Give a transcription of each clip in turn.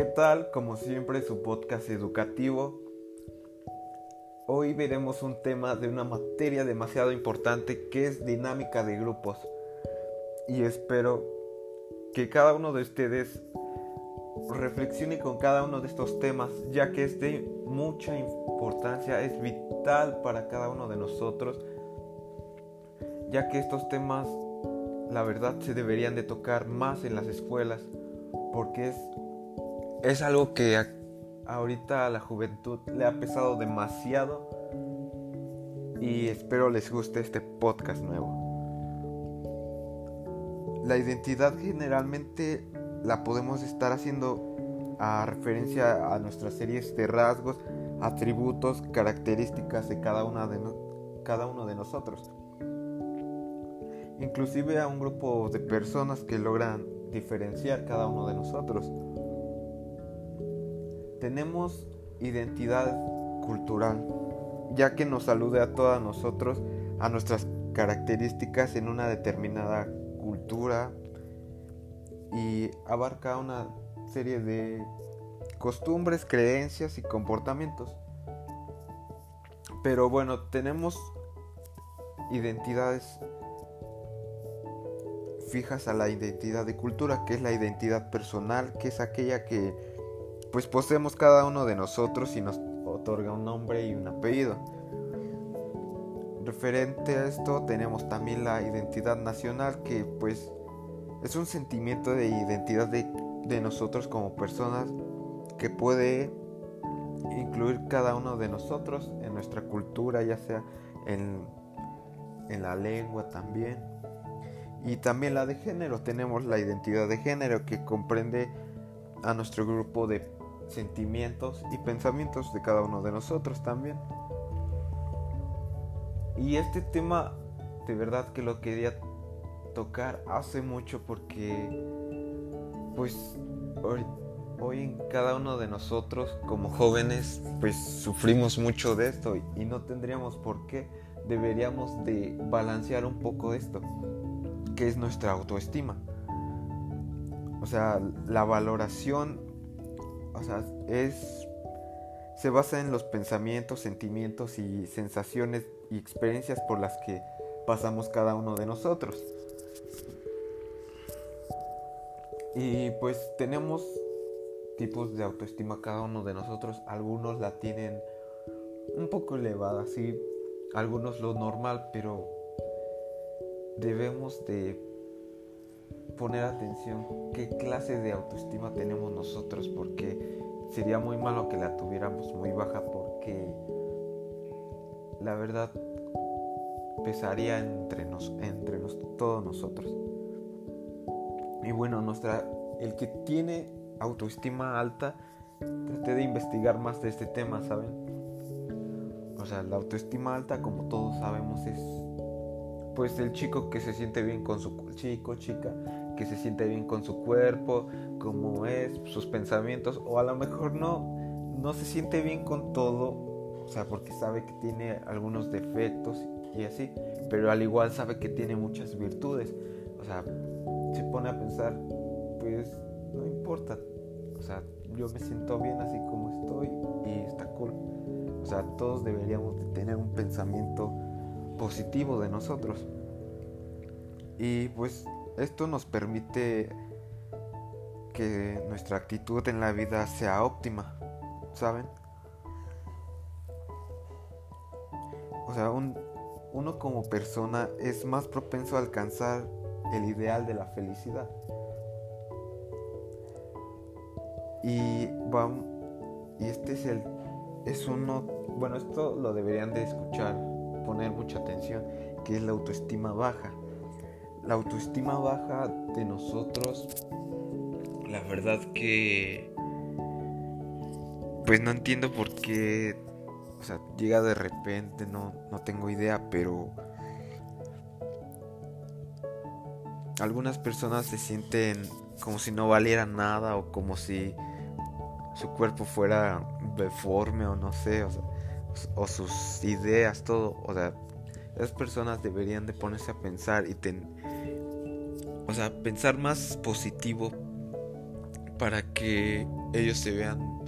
¿Qué tal? Como siempre, su podcast educativo. Hoy veremos un tema de una materia demasiado importante que es dinámica de grupos. Y espero que cada uno de ustedes reflexione con cada uno de estos temas, ya que es de mucha importancia, es vital para cada uno de nosotros, ya que estos temas, la verdad, se deberían de tocar más en las escuelas, porque es, es algo que ahorita a la juventud le ha pesado demasiado y espero les guste este podcast nuevo. La identidad generalmente la podemos estar haciendo a referencia a nuestras series de rasgos, atributos, características de cada, una de cada uno de nosotros. Inclusive a un grupo de personas que logran diferenciar cada uno de nosotros. Tenemos identidad cultural, ya que nos alude a todos nosotros, a nuestras características en una determinada cultura, y abarca una serie de costumbres, creencias y comportamientos. Pero bueno, tenemos identidades fijas a la identidad de cultura, que es la identidad personal, que es aquella que pues poseemos cada uno de nosotros y nos otorga un nombre y un apellido. Referente a esto tenemos también la identidad nacional que pues es un sentimiento de identidad de, nosotros como personas que puede incluir cada uno de nosotros en nuestra cultura, ya sea en, en la lengua también. Y también la de género, tenemos la identidad de género que comprende a nuestro grupo de sentimientos y pensamientos de cada uno de nosotros también. Y este tema de verdad que lo quería tocar hace mucho porque pues hoy, en cada uno de nosotros como jóvenes pues sufrimos mucho de esto y no tendríamos por qué deberíamos de balancear un poco esto que es nuestra autoestima o sea la valoración o sea es se basa en los pensamientos sentimientos y sensaciones y experiencias por las que pasamos cada uno de nosotros y pues tenemos tipos de autoestima cada uno de nosotros. Algunos la tienen un poco elevada, sí. Algunos lo normal, pero debemos de poner atención qué clase de autoestima tenemos nosotros porque sería muy malo que la tuviéramos muy baja porque la verdad pesaría entre, nos, entre todos nosotros. Y bueno, nuestra, el que tiene autoestima alta, trate de investigar más de este tema, ¿saben? O sea, la autoestima alta, como todos sabemos, es pues el chico que se siente bien con su chico, chica, que se siente bien con su cuerpo, como es, sus pensamientos, o a lo mejor no, no se siente bien con todo, o sea, porque sabe que tiene algunos defectos y así, pero al igual sabe que tiene muchas virtudes, o sea, se pone a pensar, pues no importa. O sea, yo me siento bien así como estoy y está cool. O sea, todos deberíamos de tener un pensamiento positivo de nosotros. Y pues esto nos permite que nuestra actitud en la vida sea óptima, ¿saben? O sea, uno como persona es más propenso a alcanzar el ideal de la felicidad. Y vamos, y este es el, es uno, bueno, esto lo deberían de escuchar, poner mucha atención, que es la autoestima baja. La autoestima baja de nosotros, la verdad que, pues no entiendo por qué, o sea, llega de repente, no, no tengo idea, pero algunas personas se sienten como si no valiera nada o como si su cuerpo fuera deforme o no sé, o, sus ideas, todo, o sea, esas personas deberían de ponerse a pensar y ten, o sea, pensar más positivo para que ellos se vean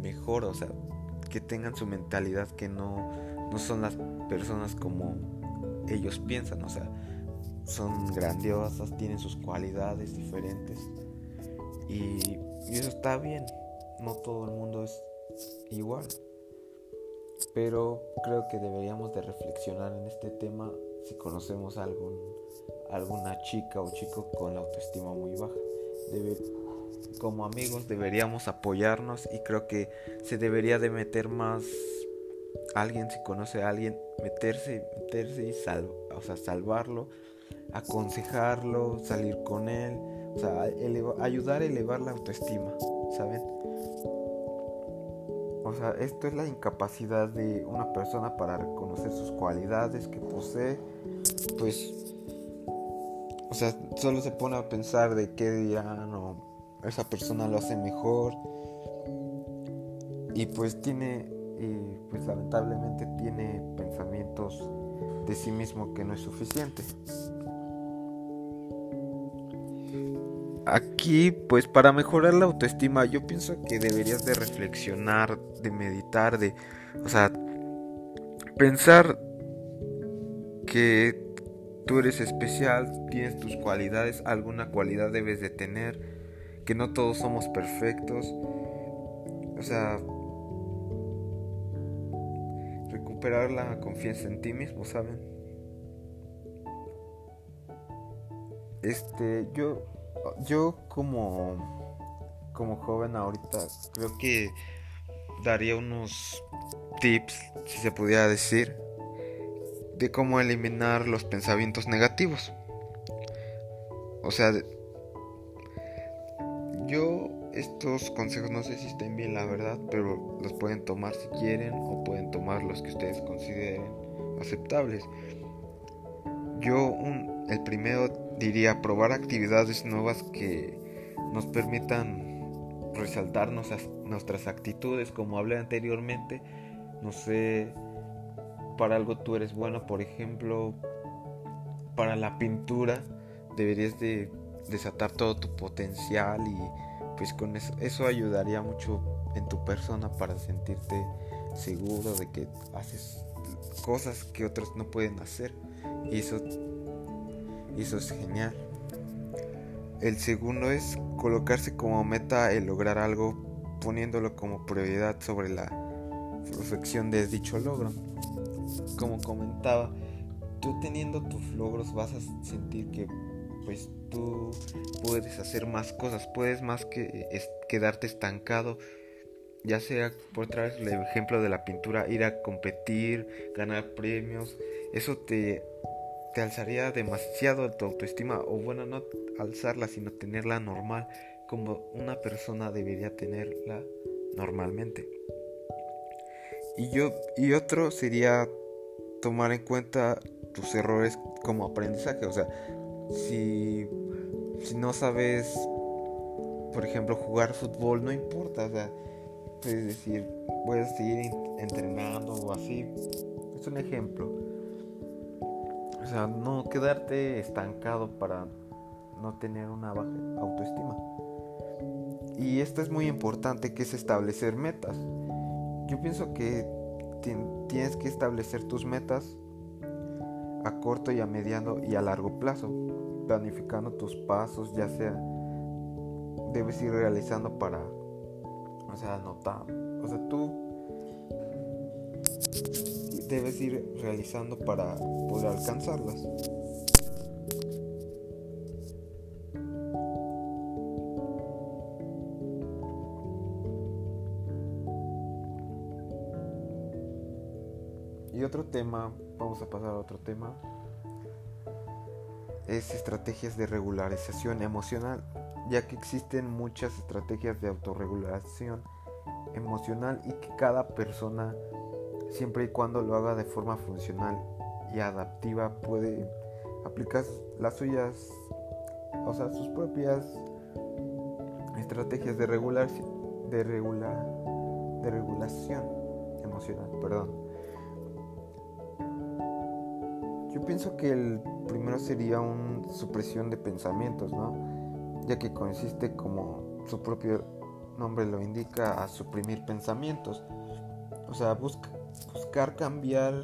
mejor, o sea, que tengan su mentalidad que no, no son las personas como ellos piensan, o sea, son grandiosas, tienen sus cualidades diferentes. Y, eso está bien, no todo el mundo es igual, pero creo que deberíamos de reflexionar en este tema si conocemos a algún, alguna chica o chico con la autoestima muy baja. como amigos deberíamos apoyarnos y creo que se debería de meter más alguien si conoce a alguien meterse meterse y o sea, salvarlo aconsejarlo salir con él o sea ayudar a elevar la autoestima saben o sea esto es la incapacidad de una persona para reconocer sus cualidades que posee pues o sea solo se pone a pensar de qué dirán o esa persona lo hace mejor y pues tiene y pues lamentablemente tiene pensamientos de sí mismo que no es suficiente. Aquí, pues para mejorar la autoestima, yo pienso que deberías de reflexionar, de meditar, de, o sea, pensar que tú eres especial, tienes tus cualidades, alguna cualidad debes de tener, que no todos somos perfectos. O sea, recuperar la confianza en ti mismo, ¿saben? Este, yo yo como como joven ahorita creo que daría unos tips, si se pudiera decir, de cómo eliminar los pensamientos negativos. O sea, yo estos consejos no sé si estén bien la verdad, pero los pueden tomar si quieren o pueden tomar los que ustedes consideren aceptables. Yo un, el primero diría probar actividades nuevas que nos permitan resaltar nuestras actitudes, como hablé anteriormente. No sé, para algo tú eres bueno, por ejemplo, para la pintura deberías de desatar todo tu potencial y pues con eso, eso ayudaría mucho en tu persona para sentirte seguro de que haces cosas que otros no pueden hacer y eso, eso es genial. El segundo es colocarse como meta el lograr algo poniéndolo como prioridad sobre la perfección de dicho logro. Como comentaba, tú teniendo tus logros vas a sentir que pues tú puedes hacer más cosas, puedes más que quedarte estancado, ya sea por traer el ejemplo de la pintura, ir a competir, ganar premios, eso te, te alzaría demasiado tu autoestima, o bueno, no alzarla, sino tenerla normal, como una persona debería tenerla normalmente. Y yo y otro sería tomar en cuenta tus errores como aprendizaje, o sea, si, si no sabes, por ejemplo, jugar fútbol, no importa, o sea, puedes decir, voy a seguir entrenando o así. Es un ejemplo. O sea, no quedarte estancado para no tener una baja autoestima. Y esto es muy importante que es establecer metas. Yo pienso que tienes que establecer tus metas a corto y a mediano y a largo plazo, planificando tus pasos, ya sea debes ir realizando para, o sea, anotar, o sea, tú debes ir realizando para poder alcanzarlas. Y otro tema vamos a pasar a otro tema, es estrategias de regularización emocional, ya que existen muchas estrategias de autorregulación emocional y que cada persona, siempre y cuando lo haga de forma funcional y adaptiva, puede aplicar las suyas, o sea, sus propias estrategias de regular, de regular, de regulación emocional, perdón. Yo pienso que el primero sería una supresión de pensamientos, ¿no? Ya que consiste como su propio nombre lo indica, a suprimir pensamientos. O sea, buscar cambiar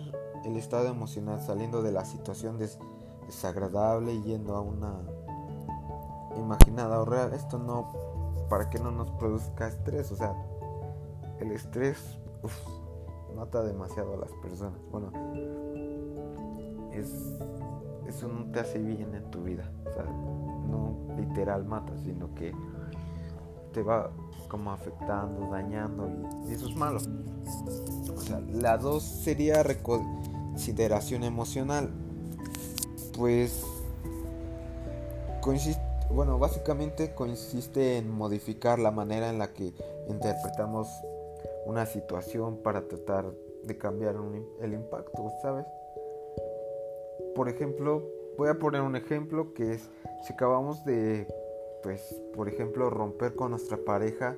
el estado emocional saliendo de la situación desagradable y yendo a una imaginada o real. Esto no, para que no nos produzca estrés. O sea, el estrés mata demasiado a las personas. Bueno, es, eso no te hace bien en tu vida. O sea, no literal mata, sino que te va como afectando, dañando y, eso es malo. O sea, la dos sería reconsideración emocional. Pues consiste, bueno, básicamente consiste en modificar la manera en la que interpretamos una situación para tratar de cambiar el impacto, ¿sabes? Por ejemplo, voy a poner un ejemplo que es si acabamos de pues, por ejemplo, romper con nuestra pareja,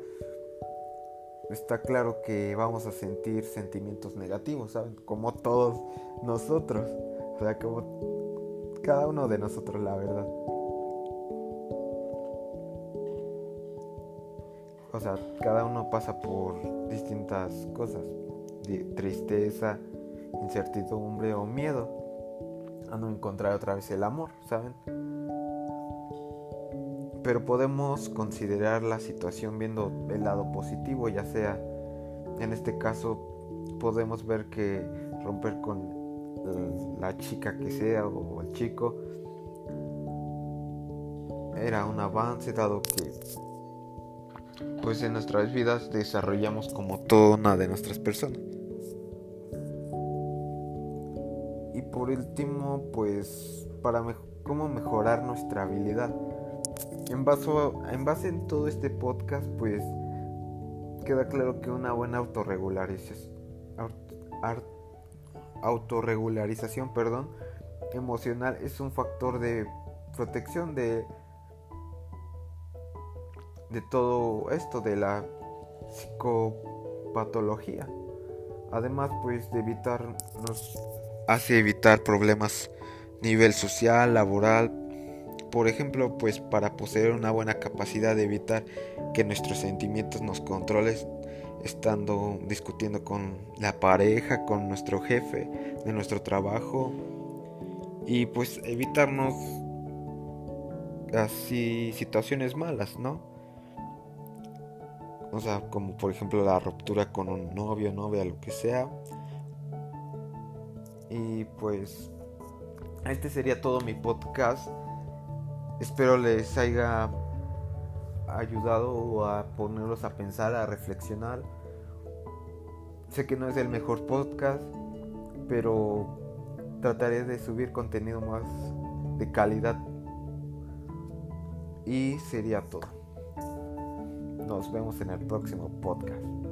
está claro que vamos a sentir sentimientos negativos, ¿saben? Como todos nosotros. O sea, como cada uno de nosotros, la verdad. O sea, cada uno pasa por distintas cosas. tristeza, incertidumbre o miedo a no encontrar otra vez el amor, ¿saben? Pero podemos considerar la situación viendo el lado positivo, ya sea, en este caso, podemos ver que romper con la chica que sea o el chico era un avance dado que pues en nuestras vidas desarrollamos como toda una de nuestras personas. Y por último, pues para cómo mejorar nuestra habilidad en, base en todo este podcast, pues queda claro que una buena autorregularización, autorregularización perdón, emocional es un factor de protección de, de todo esto, de la psicopatología. Además, pues de evitar, nos hace evitar problemas nivel social, laboral, por ejemplo, pues para poseer una buena capacidad de evitar que nuestros sentimientos nos controlen estando discutiendo con la pareja, con nuestro jefe de nuestro trabajo y pues evitarnos así situaciones malas, ¿no? O sea, como por ejemplo la ruptura con un novio, novia, lo que sea. Y pues este sería todo mi podcast. Espero les haya ayudado a ponerlos a pensar, a reflexionar. Sé que no es el mejor podcast, pero trataré de subir contenido más de calidad. Y sería todo. Nos vemos en el próximo podcast.